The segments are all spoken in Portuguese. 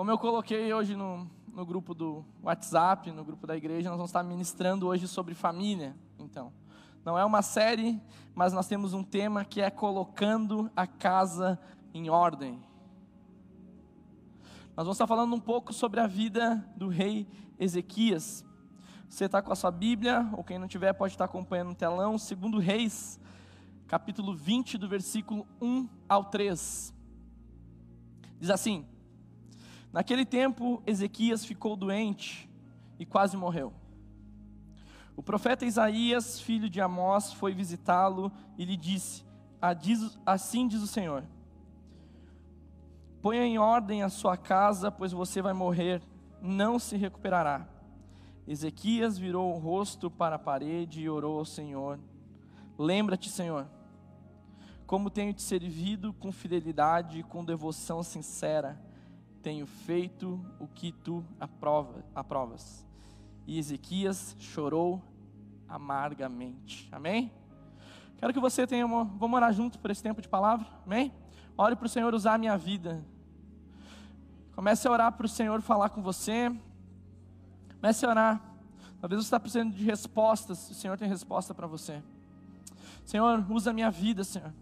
Como eu coloquei hoje no, no grupo do WhatsApp, no grupo da igreja, nós vamos estar ministrando hoje sobre família. Então, não é uma série, mas nós temos um tema que é colocando a casa em ordem. Nós vamos estar falando um pouco sobre a vida do rei Ezequias. Você está com a sua Bíblia, ou quem não tiver pode estar acompanhando no telão, segundo Reis, capítulo 20, do versículo 1 ao 3. Diz assim: Naquele tempo, Ezequias ficou doente e quase morreu. O profeta Isaías, filho de Amós, foi visitá-lo e lhe disse: Assim diz o Senhor: Ponha em ordem a sua casa, pois você vai morrer, não se recuperará. Ezequias virou o rosto para a parede e orou ao Senhor: Lembra-te, Senhor, como tenho te servido com fidelidade e com devoção sincera tenho feito o que tu aprova, aprovas. E Ezequias chorou amargamente. Amém? Quero que você tenha uma. Vamos orar junto por esse tempo de palavra? Amém? Ore para o Senhor usar a minha vida. Comece a orar para o Senhor falar com você. Comece a orar. Talvez você está precisando de respostas. O Senhor tem resposta para você. Senhor, usa a minha vida, Senhor.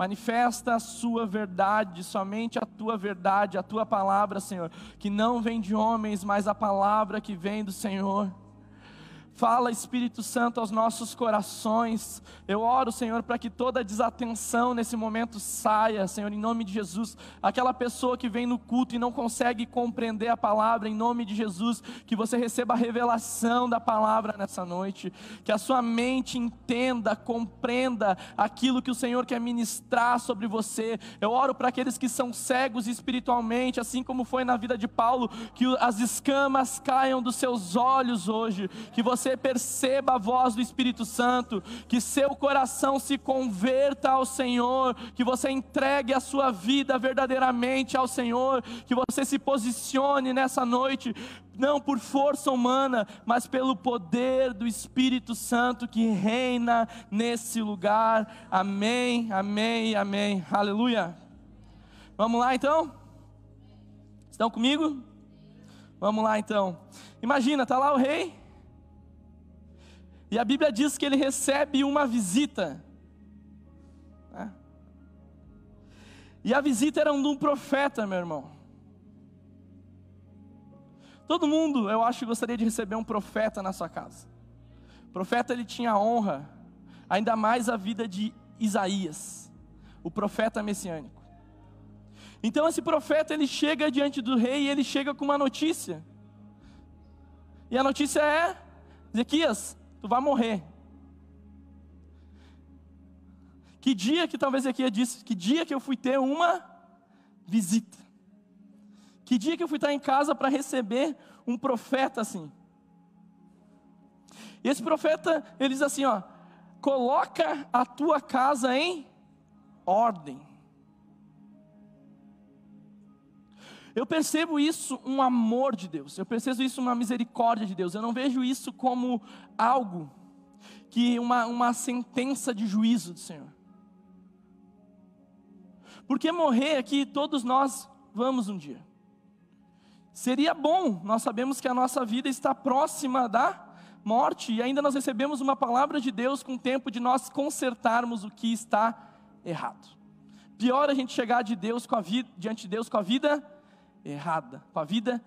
Manifesta a sua verdade, somente a tua verdade, a tua palavra, Senhor, que não vem de homens, mas a palavra que vem do Senhor. Fala, Espírito Santo, aos nossos corações. Eu oro, Senhor, para que toda desatenção nesse momento saia, Senhor, em nome de Jesus. Aquela pessoa que vem no culto e não consegue compreender a palavra, em nome de Jesus, que você receba a revelação da palavra nessa noite. Que a sua mente entenda, compreenda aquilo que o Senhor quer ministrar sobre você. Eu oro para aqueles que são cegos espiritualmente, assim como foi na vida de Paulo, que as escamas caiam dos seus olhos hoje. Que você você perceba a voz do Espírito Santo, que seu coração se converta ao Senhor, que você entregue a sua vida verdadeiramente ao Senhor, que você se posicione nessa noite não por força humana, mas pelo poder do Espírito Santo que reina nesse lugar. Amém, amém, amém. Aleluia. Vamos lá então? Estão comigo? Vamos lá então. Imagina, tá lá o rei, e a Bíblia diz que ele recebe uma visita. Né? E a visita era de um profeta, meu irmão. Todo mundo, eu acho, gostaria de receber um profeta na sua casa. O profeta ele tinha honra, ainda mais a vida de Isaías, o profeta messiânico. Então esse profeta ele chega diante do rei e ele chega com uma notícia. E a notícia é: Ezequias, tu vai morrer. Que dia que talvez Ezequiel disse, que dia que eu fui ter uma visita. Que dia que eu fui estar em casa para receber um profeta assim. E esse profeta, ele diz assim, ó: "Coloca a tua casa em ordem". Eu percebo isso um amor de Deus, eu percebo isso uma misericórdia de Deus, eu não vejo isso como algo que uma, uma sentença de juízo do Senhor. Porque morrer aqui todos nós vamos um dia. Seria bom, nós sabemos que a nossa vida está próxima da morte e ainda nós recebemos uma palavra de Deus com o tempo de nós consertarmos o que está errado. Pior a gente chegar de Deus com a vida, diante de Deus com a vida errada, com a vida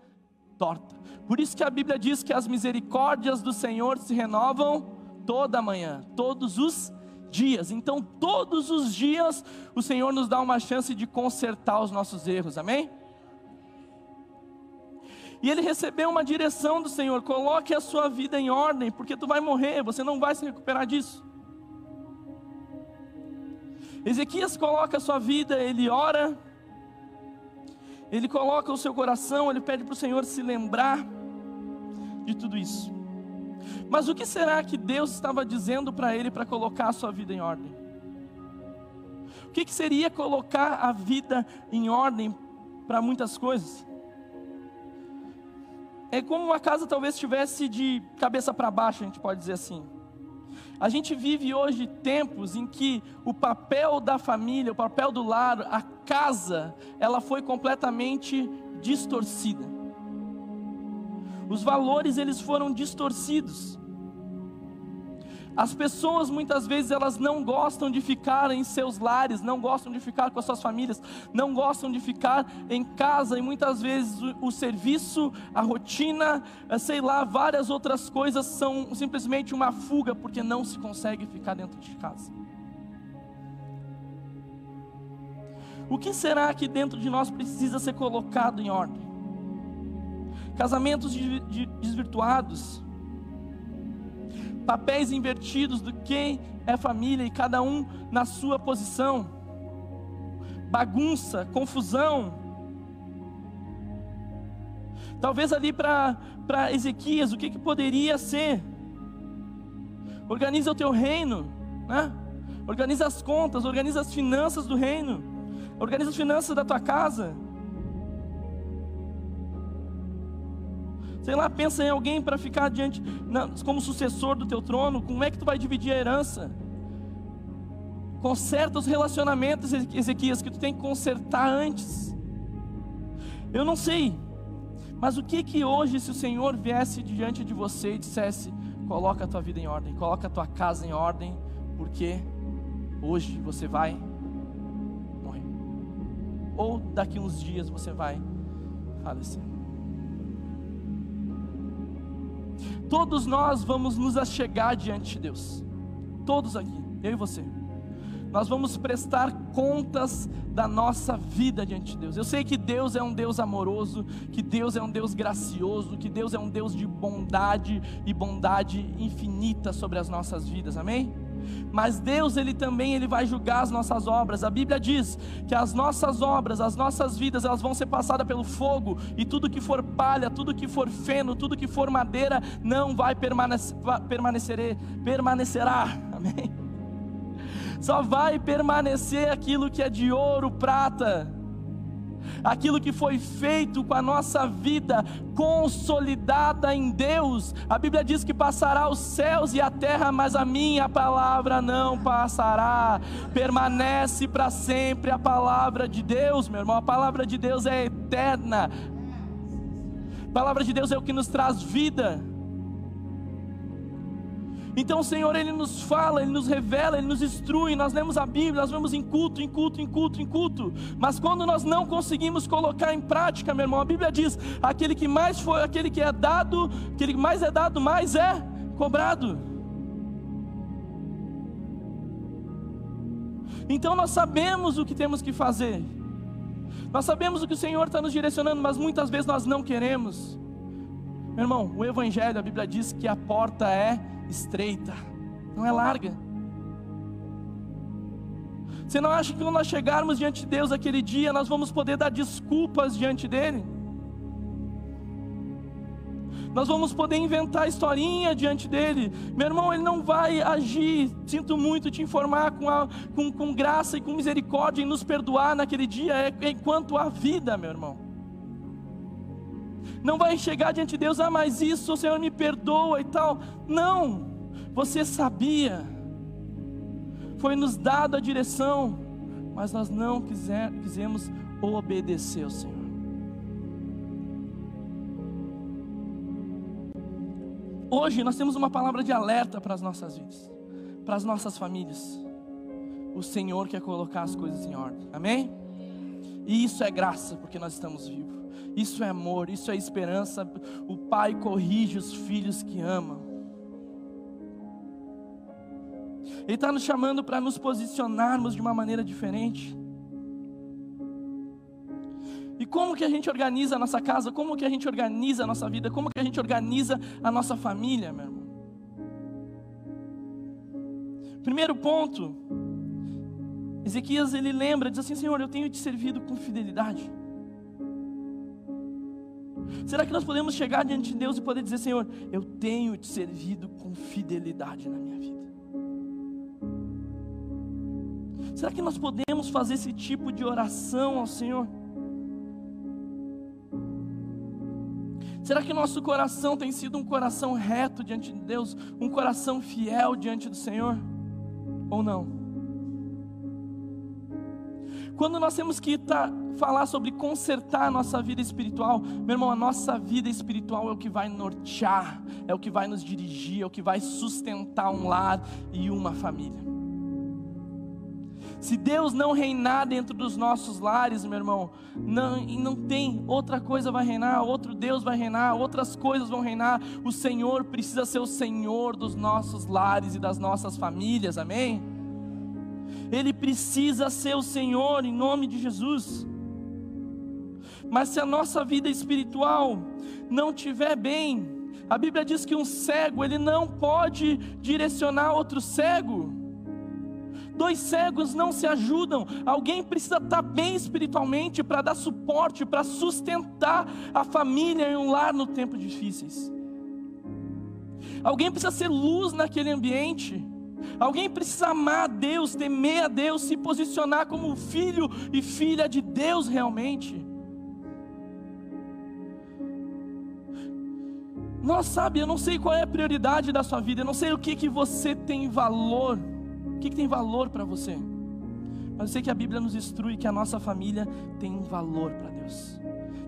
torta. Por isso que a Bíblia diz que as misericórdias do Senhor se renovam toda manhã, todos os dias. Então, todos os dias o Senhor nos dá uma chance de consertar os nossos erros. Amém? E ele recebeu uma direção do Senhor: coloque a sua vida em ordem, porque tu vai morrer, você não vai se recuperar disso. Ezequias coloca a sua vida, ele ora, ele coloca o seu coração, ele pede para o Senhor se lembrar de tudo isso. Mas o que será que Deus estava dizendo para ele para colocar a sua vida em ordem? O que, que seria colocar a vida em ordem para muitas coisas? É como uma casa talvez estivesse de cabeça para baixo, a gente pode dizer assim. A gente vive hoje tempos em que o papel da família, o papel do lar, a casa, ela foi completamente distorcida. Os valores eles foram distorcidos. As pessoas muitas vezes elas não gostam de ficar em seus lares, não gostam de ficar com as suas famílias, não gostam de ficar em casa e muitas vezes o, o serviço, a rotina, eh, sei lá, várias outras coisas são simplesmente uma fuga porque não se consegue ficar dentro de casa. O que será que dentro de nós precisa ser colocado em ordem? Casamentos desvirtuados, papéis invertidos do quem é família e cada um na sua posição, bagunça, confusão. Talvez ali para Ezequias, o que, que poderia ser? Organiza o teu reino, né? organiza as contas, organiza as finanças do reino, organiza as finanças da tua casa. Sei lá, pensa em alguém para ficar diante, como sucessor do teu trono. Como é que tu vai dividir a herança? Conserta os relacionamentos, Ezequias, que tu tem que consertar antes. Eu não sei, mas o que que hoje, se o Senhor viesse diante de você e dissesse: coloca a tua vida em ordem, coloca a tua casa em ordem, porque hoje você vai ou daqui uns dias você vai falecer. Todos nós vamos nos achegar diante de Deus. Todos aqui, eu e você. Nós vamos prestar contas da nossa vida diante de Deus. Eu sei que Deus é um Deus amoroso, que Deus é um Deus gracioso, que Deus é um Deus de bondade e bondade infinita sobre as nossas vidas. Amém? Mas Deus, ele também ele vai julgar as nossas obras. A Bíblia diz que as nossas obras, as nossas vidas, elas vão ser passadas pelo fogo e tudo que for palha, tudo que for feno, tudo que for madeira não vai permanecer, permanecer permanecerá. Amém. Só vai permanecer aquilo que é de ouro, prata aquilo que foi feito com a nossa vida consolidada em Deus. A Bíblia diz que passará os céus e a terra, mas a minha palavra não passará. Permanece para sempre a palavra de Deus, meu irmão. A palavra de Deus é eterna. A palavra de Deus é o que nos traz vida. Então o Senhor, Ele nos fala, Ele nos revela, Ele nos instrui. Nós lemos a Bíblia, nós vamos em culto, em culto, em culto, em culto. Mas quando nós não conseguimos colocar em prática, meu irmão, a Bíblia diz: aquele que mais foi, aquele que é dado, aquele que mais é dado, mais é cobrado. Então nós sabemos o que temos que fazer. Nós sabemos o que o Senhor está nos direcionando, mas muitas vezes nós não queremos. Meu irmão, o Evangelho, a Bíblia diz que a porta é estreita, não é larga. Você não acha que quando nós chegarmos diante de Deus aquele dia, nós vamos poder dar desculpas diante dEle? Nós vamos poder inventar historinha diante dele. Meu irmão, ele não vai agir, sinto muito te informar, com, a, com, com graça e com misericórdia em nos perdoar naquele dia, é enquanto há vida, meu irmão. Não vai chegar diante de Deus, ah, mas isso o Senhor me perdoa e tal. Não, você sabia, foi nos dado a direção, mas nós não quiser, quisemos obedecer ao Senhor. Hoje nós temos uma palavra de alerta para as nossas vidas, para as nossas famílias. O Senhor quer colocar as coisas em ordem, amém? E isso é graça, porque nós estamos vivos. Isso é amor, isso é esperança. O pai corrige os filhos que amam. Ele está nos chamando para nos posicionarmos de uma maneira diferente. E como que a gente organiza a nossa casa? Como que a gente organiza a nossa vida? Como que a gente organiza a nossa família, meu irmão? Primeiro ponto, Ezequias ele lembra, diz assim: Senhor, eu tenho te servido com fidelidade. Será que nós podemos chegar diante de Deus e poder dizer: Senhor, eu tenho te servido com fidelidade na minha vida? Será que nós podemos fazer esse tipo de oração ao Senhor? Será que nosso coração tem sido um coração reto diante de Deus, um coração fiel diante do Senhor? Ou não? Quando nós temos que tá, falar sobre consertar a nossa vida espiritual, meu irmão, a nossa vida espiritual é o que vai nortear, é o que vai nos dirigir, é o que vai sustentar um lar e uma família. Se Deus não reinar dentro dos nossos lares, meu irmão, não, não tem outra coisa vai reinar, outro Deus vai reinar, outras coisas vão reinar. O Senhor precisa ser o Senhor dos nossos lares e das nossas famílias, amém? Ele precisa ser o Senhor em nome de Jesus. Mas se a nossa vida espiritual não tiver bem, a Bíblia diz que um cego, ele não pode direcionar outro cego. Dois cegos não se ajudam. Alguém precisa estar bem espiritualmente para dar suporte, para sustentar a família e um lar no tempos difíceis. Alguém precisa ser luz naquele ambiente. Alguém precisa amar a Deus, temer a Deus, se posicionar como filho e filha de Deus realmente. Nós sabe, eu não sei qual é a prioridade da sua vida, eu não sei o que que você tem valor que, que tem valor para você? Mas eu sei que a Bíblia nos instrui que a nossa família tem um valor para Deus.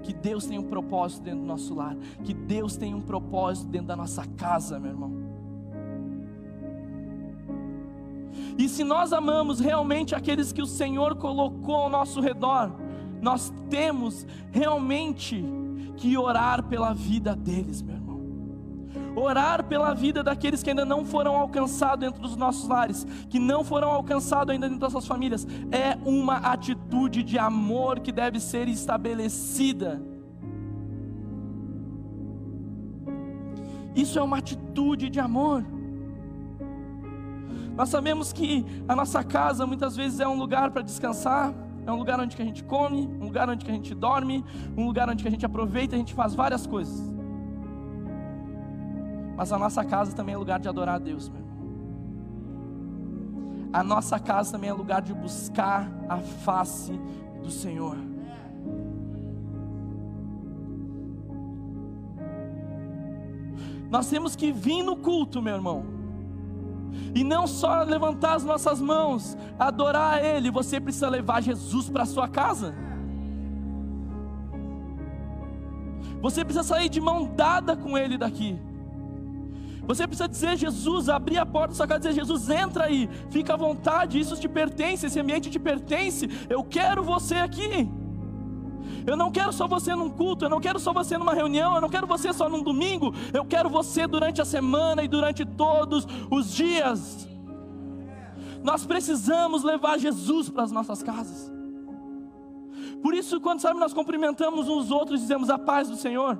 Que Deus tem um propósito dentro do nosso lar. Que Deus tem um propósito dentro da nossa casa, meu irmão. E se nós amamos realmente aqueles que o Senhor colocou ao nosso redor, nós temos realmente que orar pela vida deles, meu irmão orar pela vida daqueles que ainda não foram alcançados dentro dos nossos lares, que não foram alcançados ainda dentro das suas famílias, é uma atitude de amor que deve ser estabelecida. Isso é uma atitude de amor. Nós sabemos que a nossa casa muitas vezes é um lugar para descansar, é um lugar onde a gente come, um lugar onde a gente dorme, um lugar onde a gente aproveita, a gente faz várias coisas. Mas a nossa casa também é lugar de adorar a Deus, meu irmão. A nossa casa também é lugar de buscar a face do Senhor. Nós temos que vir no culto, meu irmão. E não só levantar as nossas mãos, adorar a Ele, você precisa levar Jesus para a sua casa. Você precisa sair de mão dada com Ele daqui. Você precisa dizer, Jesus, abrir a porta da sua casa e dizer, Jesus, entra aí, fica à vontade, isso te pertence, esse ambiente te pertence, eu quero você aqui. Eu não quero só você num culto, eu não quero só você numa reunião, eu não quero você só num domingo, eu quero você durante a semana e durante todos os dias. Nós precisamos levar Jesus para as nossas casas. Por isso, quando sabe, nós cumprimentamos uns outros e dizemos a paz do Senhor,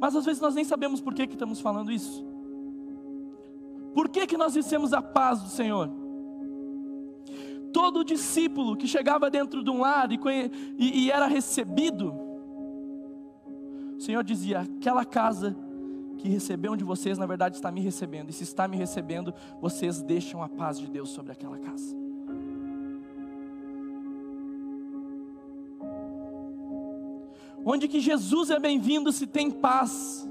mas às vezes nós nem sabemos por que, que estamos falando isso. Por que, que nós dissemos a paz do Senhor? Todo discípulo que chegava dentro de um lar e, e, e era recebido, o Senhor dizia: aquela casa que recebeu de vocês, na verdade está me recebendo, e se está me recebendo, vocês deixam a paz de Deus sobre aquela casa. Onde que Jesus é bem-vindo se tem paz.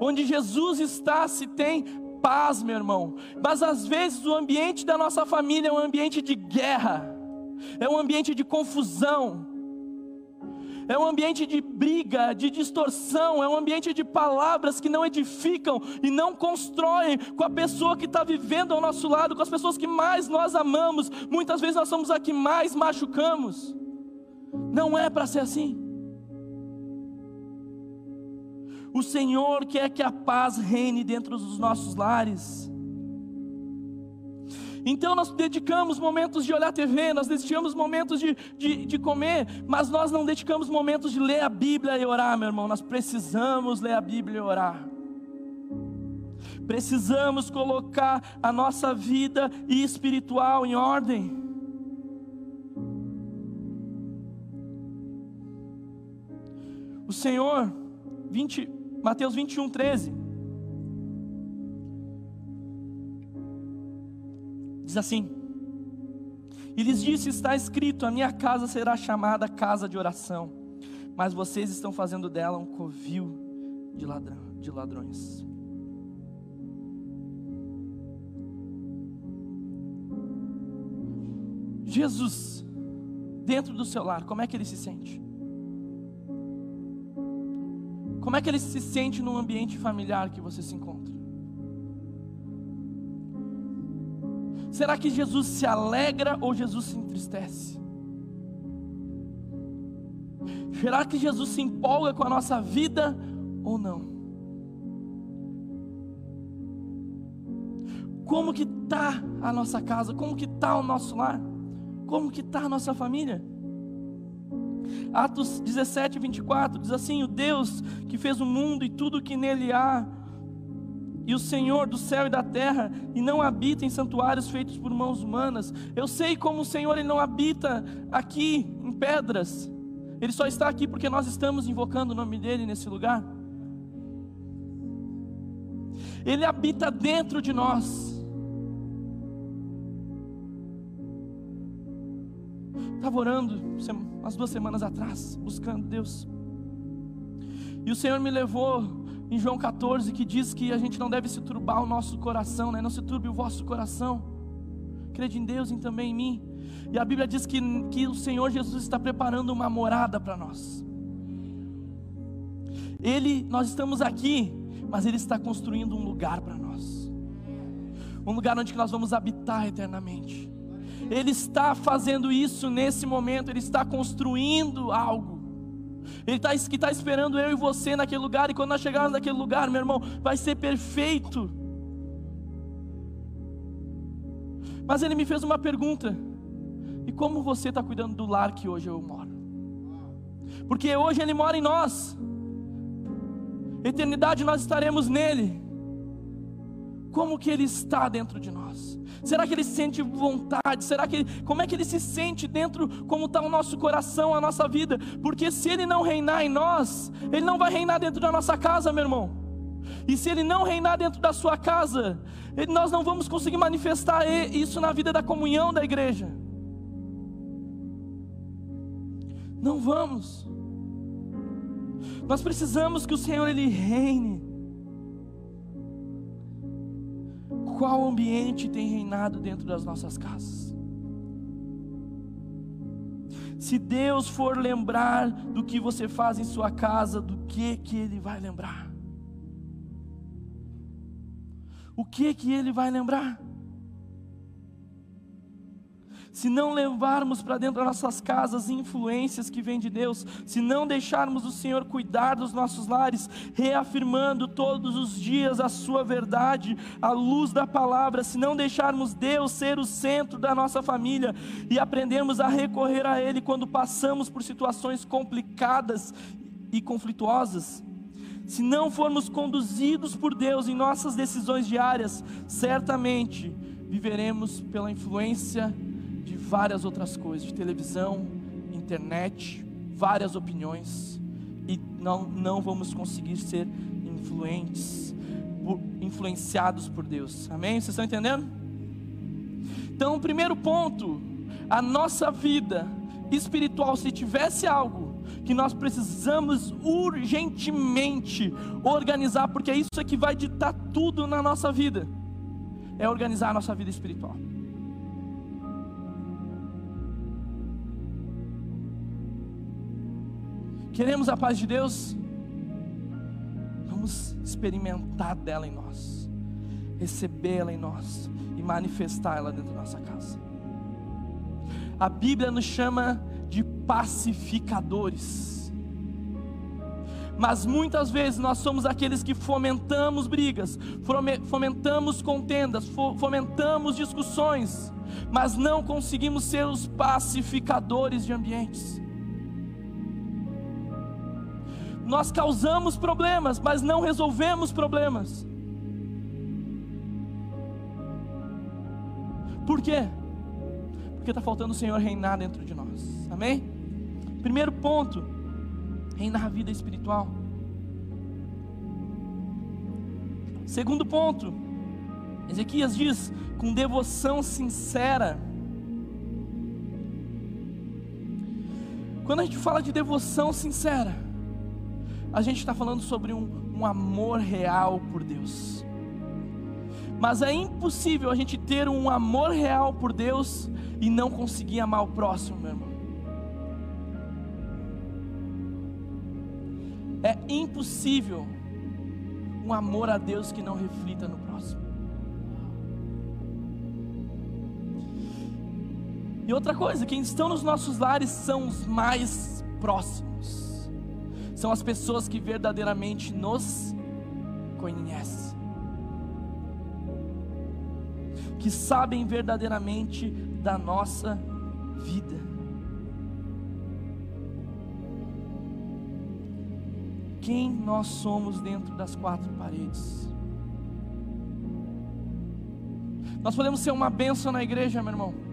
Onde Jesus está, se tem paz, meu irmão. Mas às vezes o ambiente da nossa família é um ambiente de guerra, é um ambiente de confusão, é um ambiente de briga, de distorção, é um ambiente de palavras que não edificam e não constroem com a pessoa que está vivendo ao nosso lado, com as pessoas que mais nós amamos. Muitas vezes nós somos a que mais machucamos. Não é para ser assim. O Senhor quer que a paz reine dentro dos nossos lares. Então nós dedicamos momentos de olhar TV, nós dedicamos momentos de, de, de, comer, mas nós não dedicamos momentos de ler a Bíblia e orar, meu irmão. Nós precisamos ler a Bíblia e orar. Precisamos colocar a nossa vida espiritual em ordem. O Senhor, 20, Mateus 21, 13. Diz assim: E lhes disse: Está escrito, a minha casa será chamada casa de oração, mas vocês estão fazendo dela um covil de, ladrão, de ladrões. Jesus dentro do seu lar, como é que ele se sente? Como é que ele se sente no ambiente familiar que você se encontra? Será que Jesus se alegra ou Jesus se entristece? Será que Jesus se empolga com a nossa vida ou não? Como que está a nossa casa? Como que está o nosso lar? Como que está a nossa família? Atos 17, 24 diz assim: O Deus que fez o mundo e tudo que nele há, e o Senhor do céu e da terra, e não habita em santuários feitos por mãos humanas. Eu sei como o Senhor ele não habita aqui em pedras, ele só está aqui porque nós estamos invocando o nome dele nesse lugar. Ele habita dentro de nós. Estava orando umas duas semanas atrás, buscando Deus. E o Senhor me levou em João 14, que diz que a gente não deve se turbar o nosso coração, né? não se turbe o vosso coração. Crede em Deus e também em mim. E a Bíblia diz que, que o Senhor Jesus está preparando uma morada para nós. Ele, nós estamos aqui, mas Ele está construindo um lugar para nós. Um lugar onde nós vamos habitar eternamente. Ele está fazendo isso nesse momento, Ele está construindo algo. Ele está que está esperando eu e você naquele lugar, e quando nós chegarmos naquele lugar, meu irmão, vai ser perfeito. Mas ele me fez uma pergunta: e como você está cuidando do lar que hoje eu moro? Porque hoje ele mora em nós, eternidade nós estaremos nele. Como que ele está dentro de nós? Será que ele sente vontade? Será que ele, como é que ele se sente dentro, como está o nosso coração, a nossa vida? Porque se ele não reinar em nós, ele não vai reinar dentro da nossa casa, meu irmão. E se ele não reinar dentro da sua casa, nós não vamos conseguir manifestar isso na vida da comunhão da igreja. Não vamos. Nós precisamos que o Senhor ele reine. Qual ambiente tem reinado dentro das nossas casas. Se Deus for lembrar do que você faz em sua casa, do que que ele vai lembrar? O que que ele vai lembrar? Se não levarmos para dentro das nossas casas influências que vêm de Deus, se não deixarmos o Senhor cuidar dos nossos lares, reafirmando todos os dias a Sua verdade, a luz da palavra, se não deixarmos Deus ser o centro da nossa família e aprendermos a recorrer a Ele quando passamos por situações complicadas e conflituosas, se não formos conduzidos por Deus em nossas decisões diárias, certamente viveremos pela influência de várias outras coisas, de televisão, internet, várias opiniões, e não, não vamos conseguir ser influentes, influenciados por Deus. Amém? Vocês estão entendendo? Então, primeiro ponto, a nossa vida espiritual, se tivesse algo que nós precisamos urgentemente organizar, porque é isso que vai ditar tudo na nossa vida, é organizar a nossa vida espiritual. Queremos a paz de Deus? Vamos experimentar dela em nós, recebê-la em nós e manifestá-la dentro da nossa casa. A Bíblia nos chama de pacificadores. Mas muitas vezes nós somos aqueles que fomentamos brigas, fomentamos contendas, fomentamos discussões, mas não conseguimos ser os pacificadores de ambientes. Nós causamos problemas, mas não resolvemos problemas. Por quê? Porque está faltando o Senhor reinar dentro de nós. Amém? Primeiro ponto: reinar a vida espiritual. Segundo ponto, Ezequias diz: com devoção sincera. Quando a gente fala de devoção sincera, a gente está falando sobre um, um amor real por Deus. Mas é impossível a gente ter um amor real por Deus e não conseguir amar o próximo, meu irmão. É impossível um amor a Deus que não reflita no próximo. E outra coisa, quem estão nos nossos lares são os mais próximos, são as pessoas que verdadeiramente nos conhecem, que sabem verdadeiramente da nossa vida. Quem nós somos dentro das quatro paredes. Nós podemos ser uma bênção na igreja, meu irmão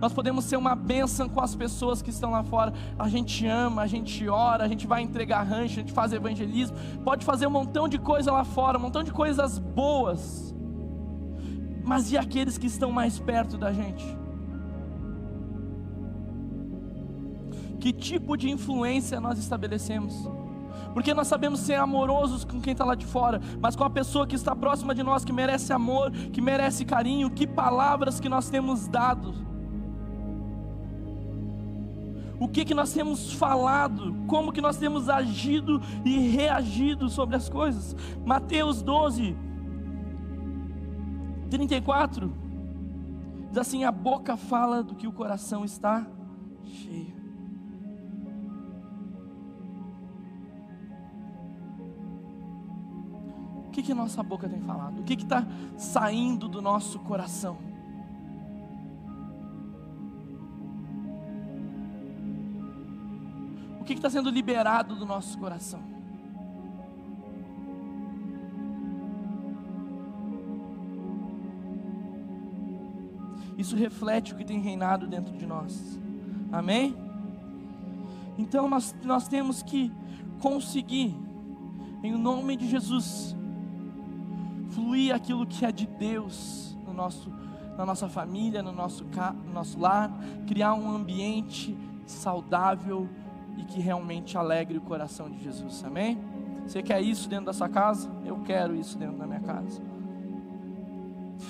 nós podemos ser uma bênção com as pessoas que estão lá fora. A gente ama, a gente ora, a gente vai entregar rancho, a gente faz evangelismo, pode fazer um montão de coisa lá fora, um montão de coisas boas. Mas e aqueles que estão mais perto da gente? Que tipo de influência nós estabelecemos? porque nós sabemos ser amorosos com quem está lá de fora, mas com a pessoa que está próxima de nós, que merece amor, que merece carinho, que palavras que nós temos dado o que que nós temos falado, como que nós temos agido e reagido sobre as coisas. Mateus 12, 34, diz assim: a boca fala do que o coração está cheio. O que que nossa boca tem falado? O que que está saindo do nosso coração? Que está sendo liberado do nosso coração? Isso reflete o que tem reinado dentro de nós. Amém? Então nós, nós temos que conseguir, em nome de Jesus, fluir aquilo que é de Deus no nosso, na nossa família, no nosso, no nosso lar, criar um ambiente saudável, e que realmente alegre o coração de Jesus. Amém? Você quer isso dentro da sua casa? Eu quero isso dentro da minha casa.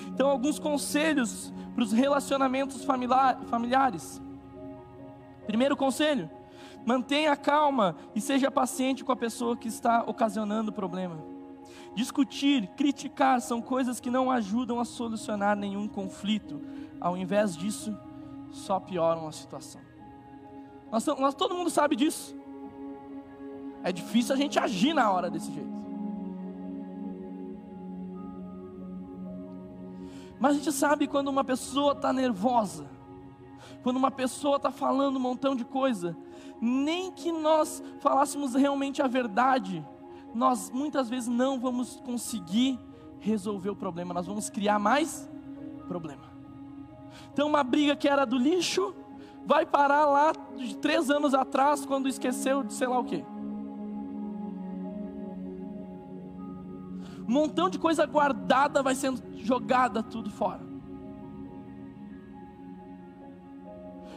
Então, alguns conselhos para os relacionamentos familiares. Primeiro conselho: mantenha calma e seja paciente com a pessoa que está ocasionando o problema. Discutir, criticar são coisas que não ajudam a solucionar nenhum conflito. Ao invés disso, só pioram a situação. Nós, nós, todo mundo sabe disso. É difícil a gente agir na hora desse jeito. Mas a gente sabe quando uma pessoa está nervosa, quando uma pessoa está falando um montão de coisa, nem que nós falássemos realmente a verdade, nós muitas vezes não vamos conseguir resolver o problema, nós vamos criar mais problema. Então, uma briga que era do lixo, vai parar lá de três anos atrás, quando esqueceu de sei lá o que. Um montão de coisa guardada vai sendo jogada tudo fora.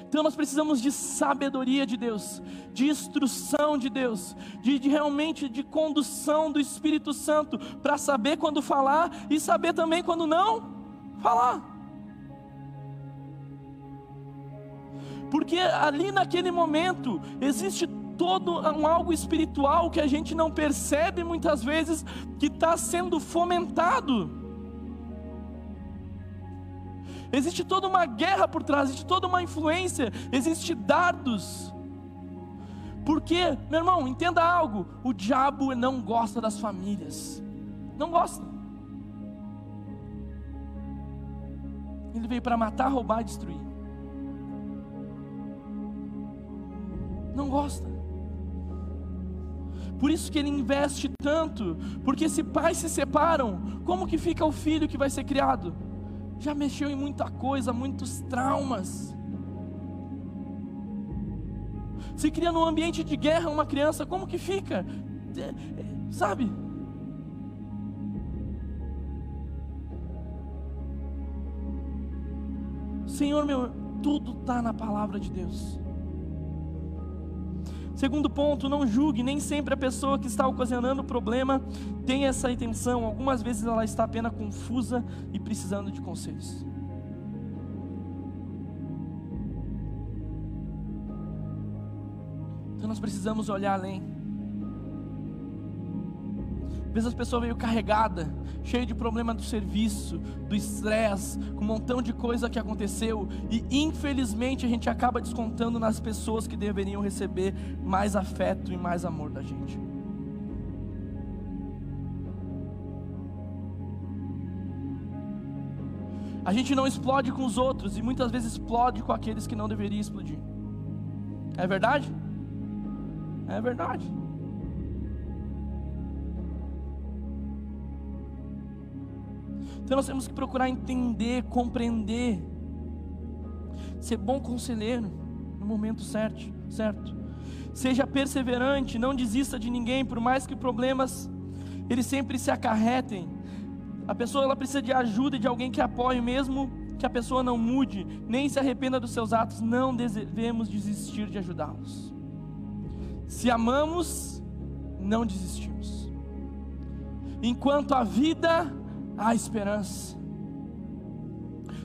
Então nós precisamos de sabedoria de Deus, de instrução de Deus, de, de realmente de condução do Espírito Santo, para saber quando falar e saber também quando não falar. Porque ali naquele momento existe todo um algo espiritual que a gente não percebe muitas vezes que está sendo fomentado. Existe toda uma guerra por trás, existe toda uma influência, existe dardos. Porque, meu irmão, entenda algo: o diabo não gosta das famílias, não gosta. Ele veio para matar, roubar e destruir. Não gosta. Por isso que ele investe tanto, porque se pais se separam, como que fica o filho que vai ser criado? Já mexeu em muita coisa, muitos traumas. Se cria num ambiente de guerra uma criança, como que fica? É, é, sabe? Senhor meu, tudo está na palavra de Deus. Segundo ponto, não julgue, nem sempre a pessoa que está ocasionando o problema tem essa intenção. Algumas vezes ela está apenas confusa e precisando de conselhos. Então nós precisamos olhar além. Às vezes a pessoa veio carregada, cheia de problema do serviço, do estresse, com um montão de coisa que aconteceu, e infelizmente a gente acaba descontando nas pessoas que deveriam receber mais afeto e mais amor da gente. A gente não explode com os outros e muitas vezes explode com aqueles que não deveriam explodir. É verdade? É verdade. Então nós temos que procurar entender, compreender, ser bom conselheiro no momento certo, certo. Seja perseverante, não desista de ninguém, por mais que problemas eles sempre se acarretem. A pessoa ela precisa de ajuda e de alguém que apoie, mesmo que a pessoa não mude, nem se arrependa dos seus atos, não devemos desistir de ajudá-los. Se amamos, não desistimos. Enquanto a vida há esperança.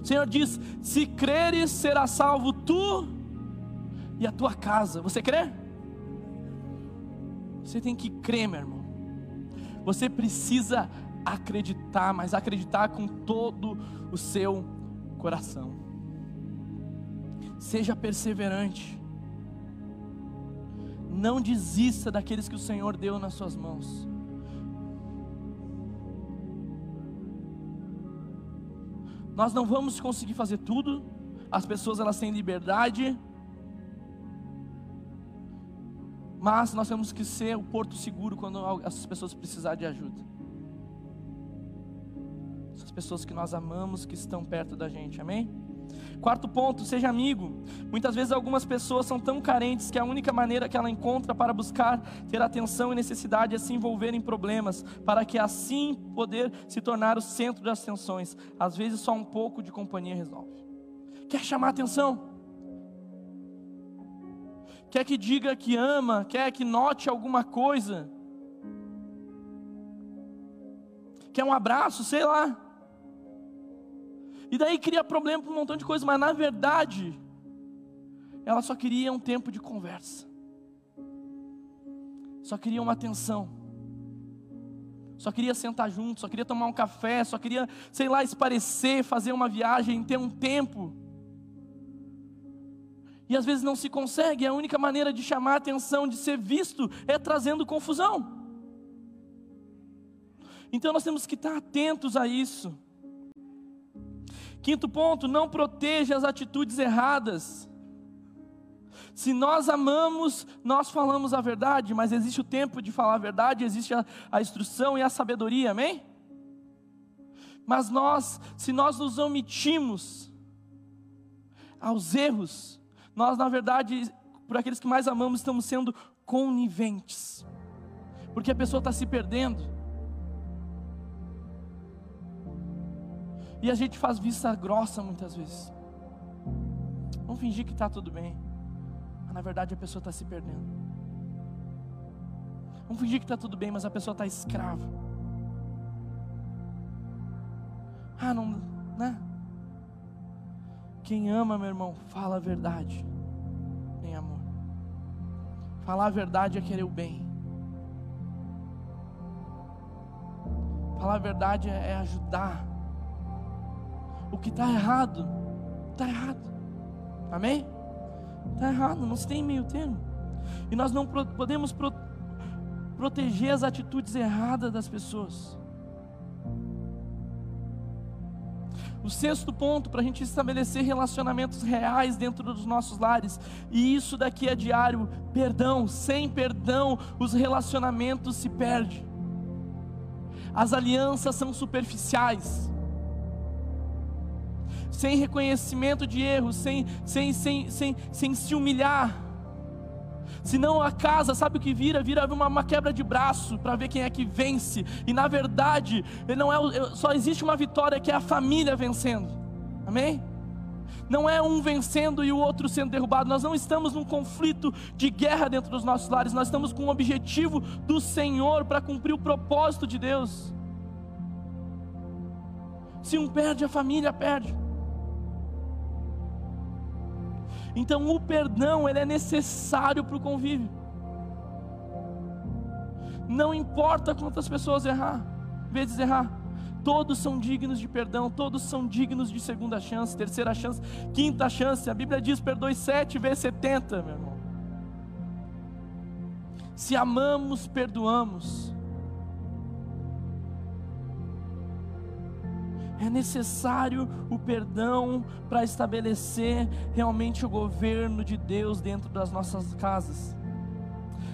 O Senhor diz: se creres, será salvo tu e a tua casa. Você crê? Você tem que crer, meu irmão. Você precisa acreditar, mas acreditar com todo o seu coração. Seja perseverante. Não desista daqueles que o Senhor deu nas suas mãos. Nós não vamos conseguir fazer tudo. As pessoas elas têm liberdade. Mas nós temos que ser o porto seguro quando essas pessoas precisarem de ajuda. Essas pessoas que nós amamos, que estão perto da gente, amém? Quarto ponto, seja amigo. Muitas vezes algumas pessoas são tão carentes que a única maneira que ela encontra para buscar ter atenção e necessidade é se envolver em problemas, para que assim poder se tornar o centro das tensões. Às vezes só um pouco de companhia resolve. Quer chamar atenção? Quer que diga que ama? Quer que note alguma coisa? Quer um abraço? Sei lá. E daí cria problema para um montão de coisas, mas na verdade, ela só queria um tempo de conversa, só queria uma atenção, só queria sentar junto, só queria tomar um café, só queria, sei lá, esparecer, fazer uma viagem, ter um tempo. E às vezes não se consegue, a única maneira de chamar a atenção, de ser visto, é trazendo confusão. Então nós temos que estar atentos a isso. Quinto ponto, não proteja as atitudes erradas. Se nós amamos, nós falamos a verdade, mas existe o tempo de falar a verdade, existe a, a instrução e a sabedoria, amém? Mas nós, se nós nos omitimos aos erros, nós, na verdade, por aqueles que mais amamos, estamos sendo coniventes, porque a pessoa está se perdendo. E a gente faz vista grossa muitas vezes. Vamos fingir que está tudo bem. Mas na verdade a pessoa está se perdendo. Vamos fingir que está tudo bem, mas a pessoa está escrava. Ah, não, né? Quem ama, meu irmão, fala a verdade em amor. Falar a verdade é querer o bem. Falar a verdade é, é ajudar o que está errado, está errado. Amém? Está errado, não se tem meio termo. E nós não podemos pro proteger as atitudes erradas das pessoas. O sexto ponto para a gente estabelecer relacionamentos reais dentro dos nossos lares, e isso daqui é diário: perdão. Sem perdão, os relacionamentos se perdem, as alianças são superficiais sem reconhecimento de erros, sem, sem, sem, sem, sem se humilhar. Senão a casa, sabe o que vira? Vira uma, uma quebra de braço para ver quem é que vence. E na verdade, não é, só existe uma vitória que é a família vencendo. Amém? Não é um vencendo e o outro sendo derrubado. Nós não estamos num conflito de guerra dentro dos nossos lares. Nós estamos com o objetivo do Senhor para cumprir o propósito de Deus. Se um perde, a família perde. Então o perdão ele é necessário para o convívio. Não importa quantas pessoas errar, vezes errar, todos são dignos de perdão, todos são dignos de segunda chance, terceira chance, quinta chance. A Bíblia diz: perdoe sete vezes setenta, meu irmão. Se amamos, perdoamos. É necessário o perdão para estabelecer realmente o governo de Deus dentro das nossas casas.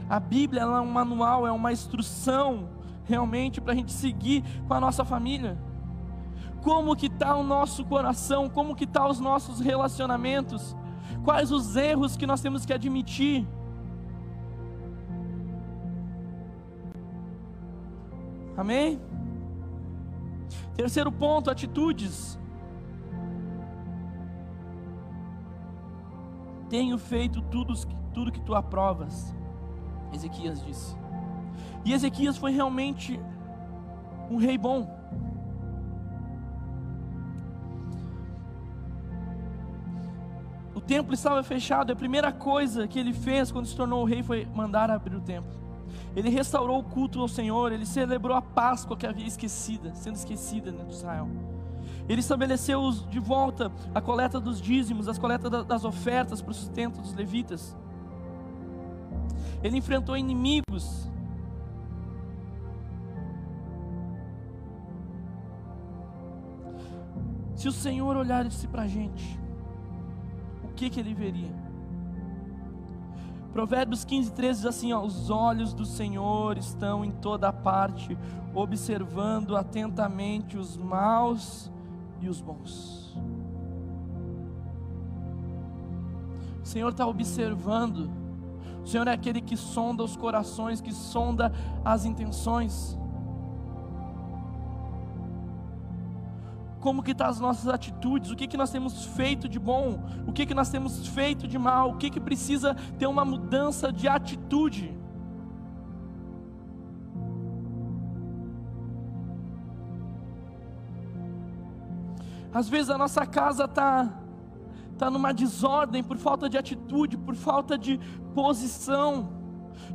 A Bíblia é um manual, é uma instrução realmente para a gente seguir com a nossa família. Como que está o nosso coração? Como que está os nossos relacionamentos? Quais os erros que nós temos que admitir? Amém? Terceiro ponto, atitudes. Tenho feito tudo, tudo que tu aprovas. Ezequias disse. E Ezequias foi realmente um rei bom. O templo estava fechado, a primeira coisa que ele fez quando se tornou rei foi mandar abrir o templo. Ele restaurou o culto ao Senhor, ele celebrou a Páscoa que havia esquecida, sendo esquecida dentro de Israel. Ele estabeleceu de volta a coleta dos dízimos, as coletas das ofertas para o sustento dos levitas. Ele enfrentou inimigos. Se o Senhor olhasse para a gente, o que, que ele veria? Provérbios 15, 13 diz assim: ó, Os olhos do Senhor estão em toda parte, observando atentamente os maus e os bons. O Senhor está observando, o Senhor é aquele que sonda os corações, que sonda as intenções. Como que estão tá as nossas atitudes, o que, que nós temos feito de bom, o que, que nós temos feito de mal, o que, que precisa ter uma mudança de atitude. Às vezes a nossa casa está tá numa desordem por falta de atitude, por falta de posição,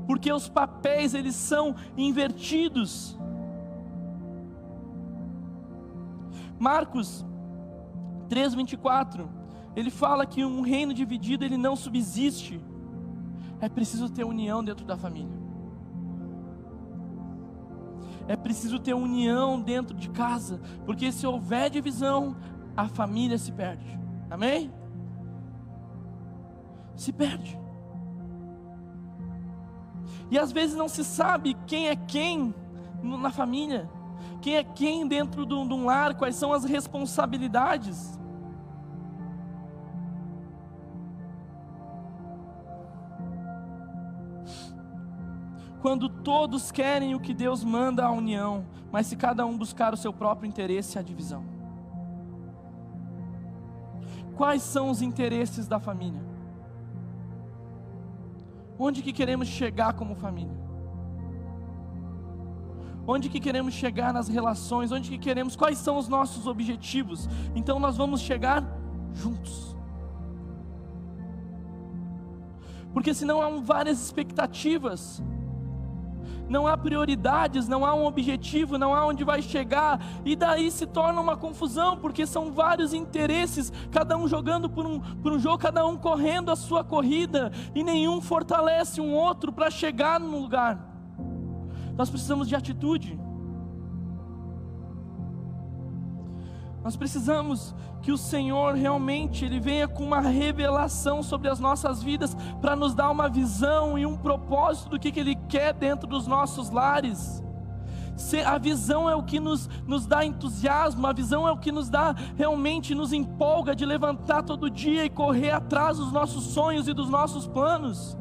porque os papéis eles são invertidos. Marcos 3:24, ele fala que um reino dividido ele não subsiste. É preciso ter união dentro da família. É preciso ter união dentro de casa, porque se houver divisão, a família se perde. Amém? Se perde. E às vezes não se sabe quem é quem na família quem é quem dentro de um lar, quais são as responsabilidades. Quando todos querem o que Deus manda a união, mas se cada um buscar o seu próprio interesse, a divisão. Quais são os interesses da família? Onde que queremos chegar como família? Onde que queremos chegar nas relações, onde que queremos, quais são os nossos objetivos. Então nós vamos chegar juntos. Porque senão há várias expectativas, não há prioridades, não há um objetivo, não há onde vai chegar, e daí se torna uma confusão, porque são vários interesses, cada um jogando por um, por um jogo, cada um correndo a sua corrida, e nenhum fortalece um outro para chegar no lugar. Nós precisamos de atitude. Nós precisamos que o Senhor realmente ele venha com uma revelação sobre as nossas vidas para nos dar uma visão e um propósito do que, que Ele quer dentro dos nossos lares. A visão é o que nos, nos dá entusiasmo, a visão é o que nos dá realmente, nos empolga de levantar todo dia e correr atrás dos nossos sonhos e dos nossos planos.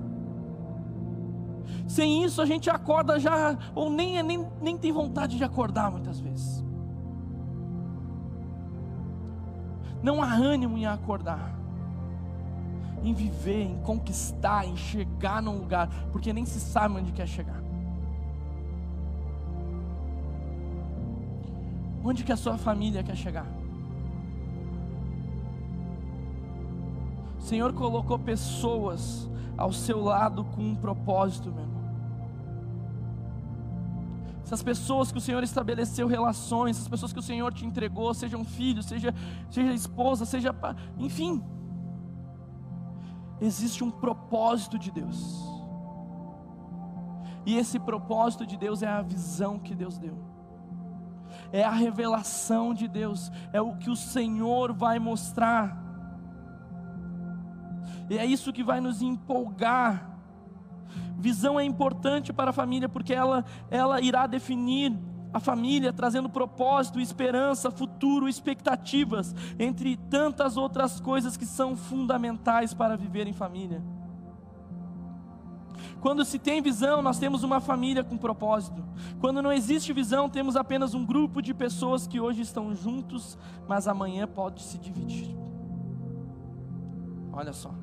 Sem isso a gente acorda já, ou nem, nem, nem tem vontade de acordar muitas vezes. Não há ânimo em acordar, em viver, em conquistar, em chegar num lugar, porque nem se sabe onde quer chegar. Onde que a sua família quer chegar? O Senhor colocou pessoas ao seu lado com um propósito, meu. Essas pessoas que o Senhor estabeleceu relações, essas pessoas que o Senhor te entregou, sejam filhos, seja, seja esposa, seja. Enfim. Existe um propósito de Deus. E esse propósito de Deus é a visão que Deus deu. É a revelação de Deus, é o que o Senhor vai mostrar. E é isso que vai nos empolgar Visão é importante para a família porque ela, ela irá definir a família, trazendo propósito, esperança, futuro, expectativas, entre tantas outras coisas que são fundamentais para viver em família. Quando se tem visão, nós temos uma família com propósito. Quando não existe visão, temos apenas um grupo de pessoas que hoje estão juntos, mas amanhã pode se dividir. Olha só.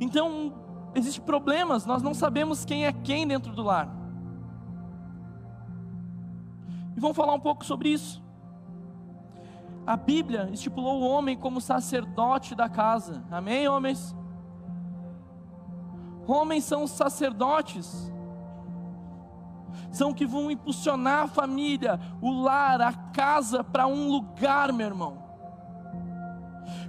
Então, existem problemas, nós não sabemos quem é quem dentro do lar. E vamos falar um pouco sobre isso. A Bíblia estipulou o homem como sacerdote da casa. Amém, homens? Homens são os sacerdotes. São que vão impulsionar a família, o lar, a casa para um lugar, meu irmão.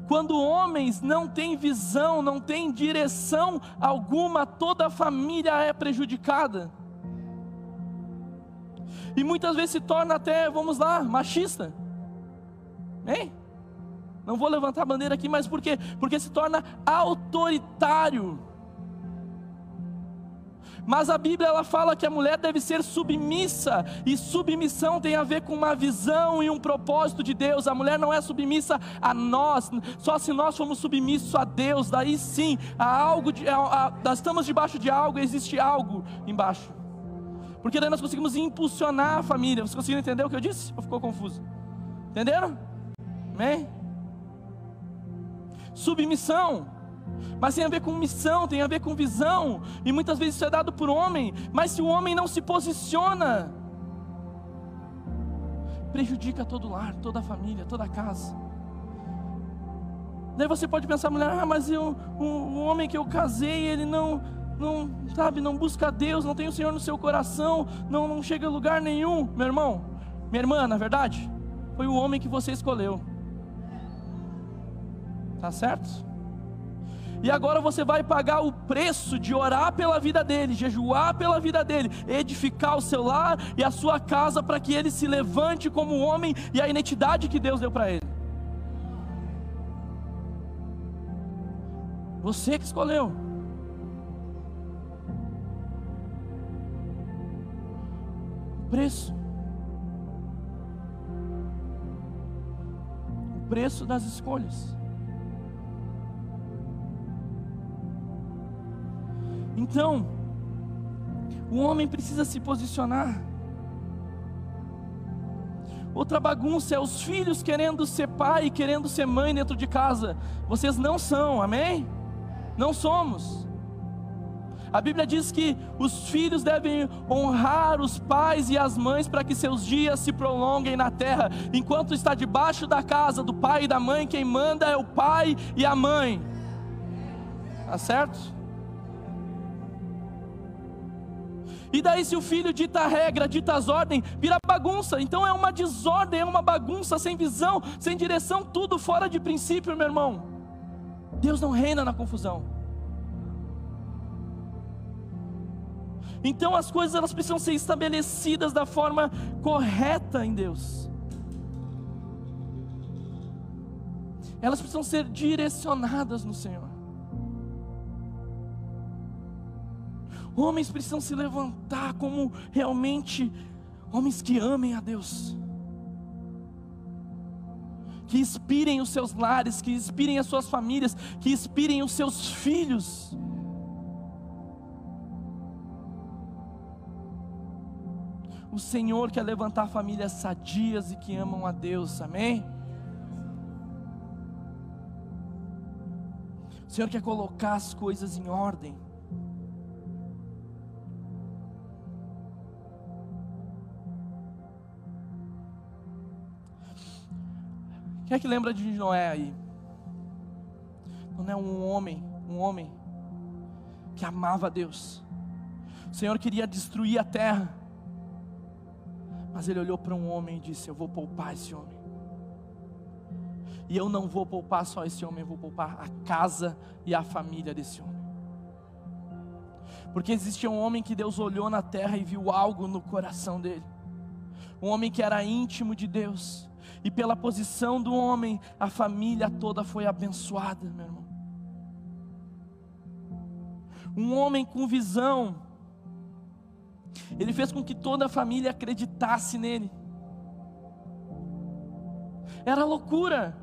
Quando homens não têm visão, não têm direção alguma, toda a família é prejudicada. E muitas vezes se torna até, vamos lá, machista. Hein? Não vou levantar a bandeira aqui, mas por quê? Porque se torna autoritário. Mas a Bíblia ela fala que a mulher deve ser submissa, e submissão tem a ver com uma visão e um propósito de Deus. A mulher não é submissa a nós, só se nós formos submissos a Deus, daí sim, há algo de, nós estamos debaixo de algo, existe algo embaixo. Porque daí nós conseguimos impulsionar a família. Vocês conseguiram entender o que eu disse? Ou ficou confuso? Entenderam? Amém? Submissão mas tem a ver com missão, tem a ver com visão, e muitas vezes isso é dado por homem, mas se o homem não se posiciona, prejudica todo o lar, toda a família, toda a casa. Daí você pode pensar, mulher, ah, mas eu, o, o homem que eu casei, ele não, não, sabe, não busca Deus, não tem o Senhor no seu coração, não, não chega a lugar nenhum. Meu irmão, minha irmã, na verdade, foi o homem que você escolheu. Tá certo? E agora você vai pagar o preço de orar pela vida dele, jejuar pela vida dele, edificar o seu lar e a sua casa para que ele se levante como homem e a identidade que Deus deu para ele. Você que escolheu. O preço. O preço das escolhas. Então, o homem precisa se posicionar. Outra bagunça é os filhos querendo ser pai e querendo ser mãe dentro de casa. Vocês não são, amém? Não somos. A Bíblia diz que os filhos devem honrar os pais e as mães para que seus dias se prolonguem na terra. Enquanto está debaixo da casa do pai e da mãe, quem manda é o pai e a mãe. Tá certo? E daí, se o filho dita a regra, dita as ordens, vira bagunça. Então é uma desordem, é uma bagunça, sem visão, sem direção, tudo fora de princípio, meu irmão. Deus não reina na confusão. Então as coisas elas precisam ser estabelecidas da forma correta em Deus. Elas precisam ser direcionadas no Senhor. Homens precisam se levantar como realmente homens que amem a Deus. Que inspirem os seus lares, que inspirem as suas famílias, que inspirem os seus filhos. O Senhor quer levantar famílias sadias e que amam a Deus, amém? O Senhor quer colocar as coisas em ordem. Quem é que lembra de Noé aí? Noé é um homem, um homem que amava Deus. O Senhor queria destruir a terra. Mas ele olhou para um homem e disse: Eu vou poupar esse homem. E eu não vou poupar só esse homem, eu vou poupar a casa e a família desse homem. Porque existia um homem que Deus olhou na terra e viu algo no coração dele. Um homem que era íntimo de Deus. E pela posição do homem, a família toda foi abençoada, meu irmão. Um homem com visão. Ele fez com que toda a família acreditasse nele. Era loucura.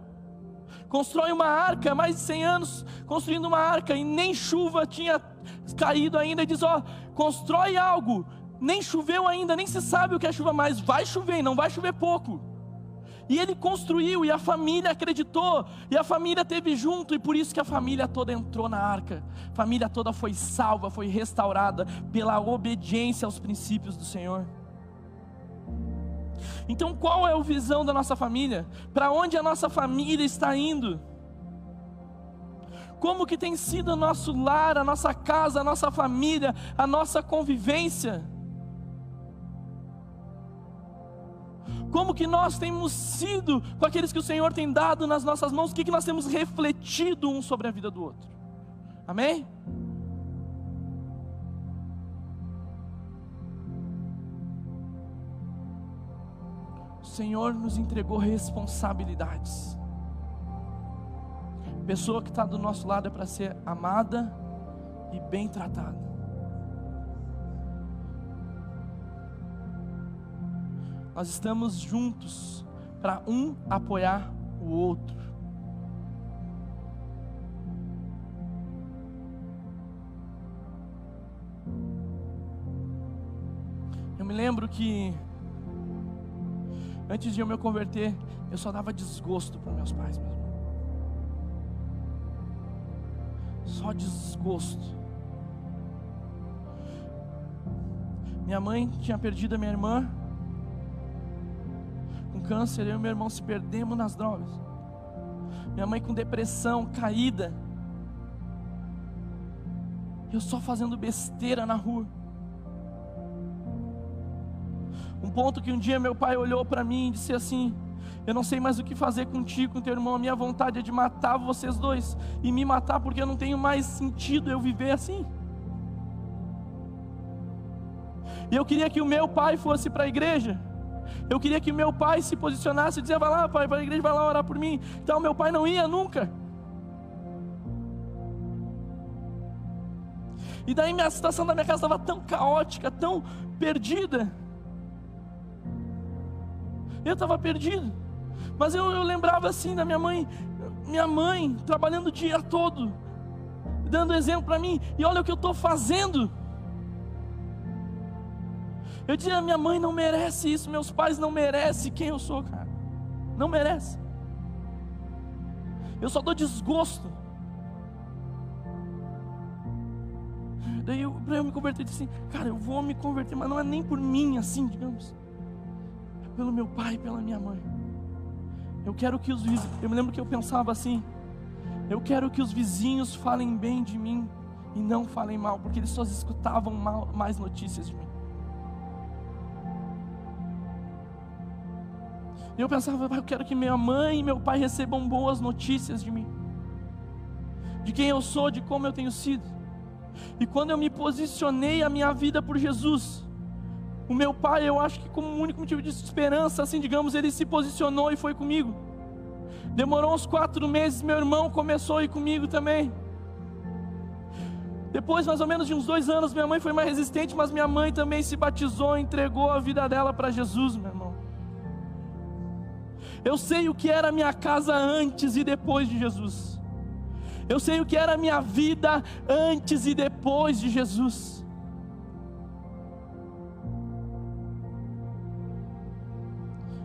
Constrói uma arca, mais de 100 anos construindo uma arca e nem chuva tinha caído ainda. E diz: Ó, constrói algo, nem choveu ainda, nem se sabe o que é chuva, mas vai chover, não vai chover pouco. E ele construiu, e a família acreditou, e a família teve junto, e por isso que a família toda entrou na arca. A família toda foi salva, foi restaurada pela obediência aos princípios do Senhor. Então, qual é a visão da nossa família? Para onde a nossa família está indo? Como que tem sido o nosso lar, a nossa casa, a nossa família, a nossa convivência? Como que nós temos sido com aqueles que o Senhor tem dado nas nossas mãos, o que, que nós temos refletido um sobre a vida do outro. Amém? O Senhor nos entregou responsabilidades. A pessoa que está do nosso lado é para ser amada e bem tratada. Nós estamos juntos para um apoiar o outro. Eu me lembro que antes de eu me converter, eu só dava desgosto para meus pais mesmo. Só desgosto. Minha mãe tinha perdido a minha irmã câncer, eu e meu irmão se perdemos nas drogas. Minha mãe com depressão, caída. Eu só fazendo besteira na rua. Um ponto que um dia meu pai olhou para mim e disse assim: Eu não sei mais o que fazer contigo, com teu irmão. A minha vontade é de matar vocês dois e me matar porque eu não tenho mais sentido eu viver assim. E eu queria que o meu pai fosse para a igreja. Eu queria que meu pai se posicionasse e dizia: vai lá, pai, vai à igreja, vai lá orar por mim. Então meu pai não ia nunca. E daí minha situação da minha casa estava tão caótica, tão perdida. Eu estava perdido. Mas eu, eu lembrava assim da minha mãe, minha mãe trabalhando o dia todo, dando exemplo para mim, e olha o que eu estou fazendo. Eu dizia, minha mãe não merece isso, meus pais não merecem quem eu sou, cara. Não merece. Eu só dou desgosto. Daí para eu me converter, eu disse assim, cara, eu vou me converter, mas não é nem por mim, assim, digamos. É pelo meu pai pela minha mãe. Eu quero que os vizinhos. Eu me lembro que eu pensava assim. Eu quero que os vizinhos falem bem de mim e não falem mal, porque eles só escutavam mal, mais notícias de mim. E eu pensava, eu quero que minha mãe e meu pai recebam boas notícias de mim, de quem eu sou, de como eu tenho sido. E quando eu me posicionei a minha vida por Jesus, o meu pai, eu acho que como único motivo de esperança, assim digamos, ele se posicionou e foi comigo. Demorou uns quatro meses, meu irmão começou a ir comigo também. Depois, mais ou menos de uns dois anos, minha mãe foi mais resistente, mas minha mãe também se batizou, entregou a vida dela para Jesus, meu irmão. Eu sei o que era a minha casa antes e depois de Jesus. Eu sei o que era a minha vida antes e depois de Jesus.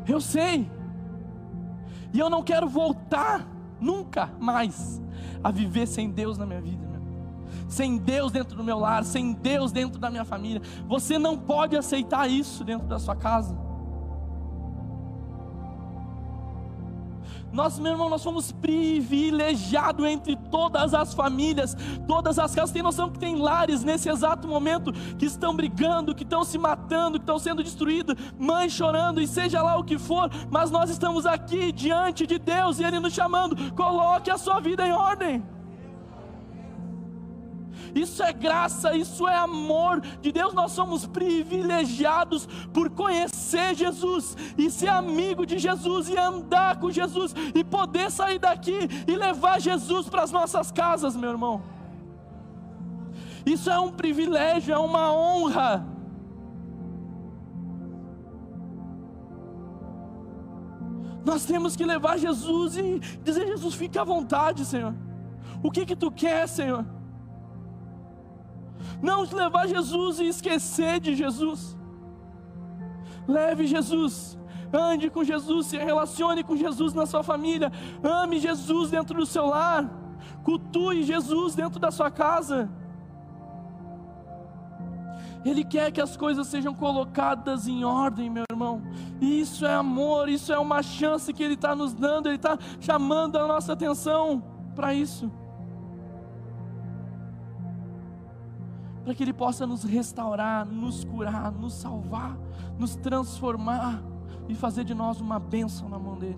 Eu sei. E eu não quero voltar nunca mais a viver sem Deus na minha vida, sem Deus dentro do meu lar, sem Deus dentro da minha família. Você não pode aceitar isso dentro da sua casa. Nós, meu irmão, nós fomos privilegiados entre todas as famílias, todas as casas. Tem noção que tem lares nesse exato momento que estão brigando, que estão se matando, que estão sendo destruídos, mães chorando, e seja lá o que for, mas nós estamos aqui diante de Deus e Ele nos chamando. Coloque a sua vida em ordem. Isso é graça, isso é amor de Deus. Nós somos privilegiados por conhecer Jesus e ser amigo de Jesus e andar com Jesus e poder sair daqui e levar Jesus para as nossas casas, meu irmão. Isso é um privilégio, é uma honra. Nós temos que levar Jesus e dizer: Jesus, fique à vontade, Senhor. O que que tu quer, Senhor? Não levar Jesus e esquecer de Jesus. Leve Jesus, ande com Jesus, se relacione com Jesus na sua família, ame Jesus dentro do seu lar, cultue Jesus dentro da sua casa. Ele quer que as coisas sejam colocadas em ordem, meu irmão. Isso é amor, isso é uma chance que Ele está nos dando, Ele está chamando a nossa atenção para isso. Para que Ele possa nos restaurar, nos curar, nos salvar, nos transformar e fazer de nós uma bênção na mão dEle.